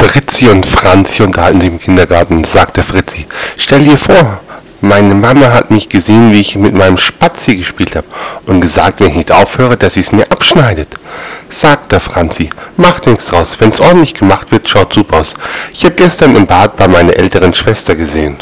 Fritzi und Franzi unterhalten sich im Kindergarten, sagte Fritzi. Stell dir vor, meine Mama hat mich gesehen, wie ich mit meinem Spatzi gespielt habe und gesagt, wenn ich nicht aufhöre, dass sie es mir abschneidet. Sagte Franzi, macht nichts draus, wenn's ordentlich gemacht wird, schaut super aus. Ich habe gestern im Bad bei meiner älteren Schwester gesehen.